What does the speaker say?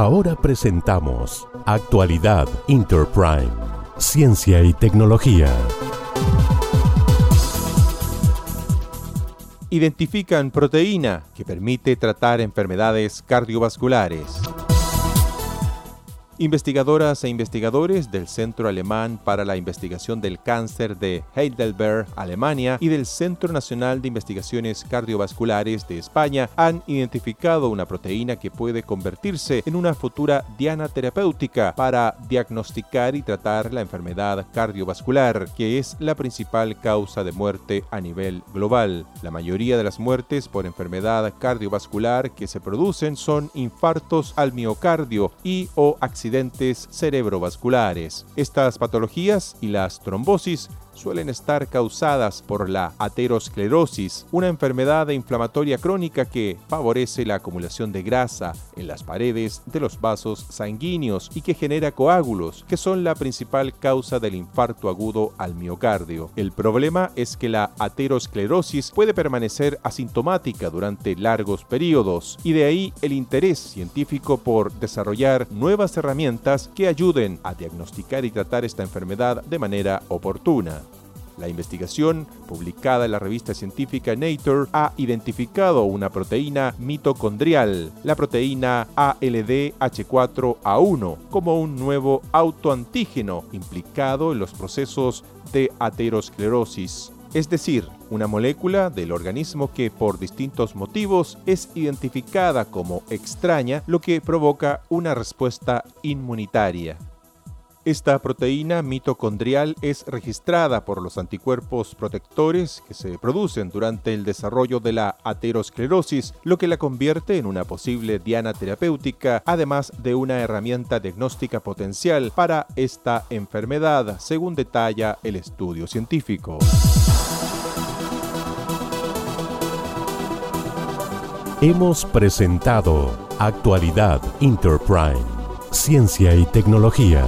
Ahora presentamos Actualidad Interprime, Ciencia y Tecnología. Identifican proteína que permite tratar enfermedades cardiovasculares. Investigadoras e investigadores del Centro Alemán para la Investigación del Cáncer de Heidelberg, Alemania, y del Centro Nacional de Investigaciones Cardiovasculares de España han identificado una proteína que puede convertirse en una futura diana terapéutica para diagnosticar y tratar la enfermedad cardiovascular, que es la principal causa de muerte a nivel global. La mayoría de las muertes por enfermedad cardiovascular que se producen son infartos al miocardio y o accidentes cerebrovasculares. Estas patologías y las trombosis suelen estar causadas por la aterosclerosis, una enfermedad inflamatoria crónica que favorece la acumulación de grasa en las paredes de los vasos sanguíneos y que genera coágulos, que son la principal causa del infarto agudo al miocardio. El problema es que la aterosclerosis puede permanecer asintomática durante largos periodos y de ahí el interés científico por desarrollar nuevas herramientas que ayuden a diagnosticar y tratar esta enfermedad de manera oportuna. La investigación, publicada en la revista científica Nature, ha identificado una proteína mitocondrial, la proteína ALDH4A1, como un nuevo autoantígeno implicado en los procesos de aterosclerosis es decir, una molécula del organismo que por distintos motivos es identificada como extraña, lo que provoca una respuesta inmunitaria. Esta proteína mitocondrial es registrada por los anticuerpos protectores que se producen durante el desarrollo de la aterosclerosis, lo que la convierte en una posible diana terapéutica, además de una herramienta diagnóstica potencial para esta enfermedad, según detalla el estudio científico. Hemos presentado Actualidad Interprime, Ciencia y Tecnología.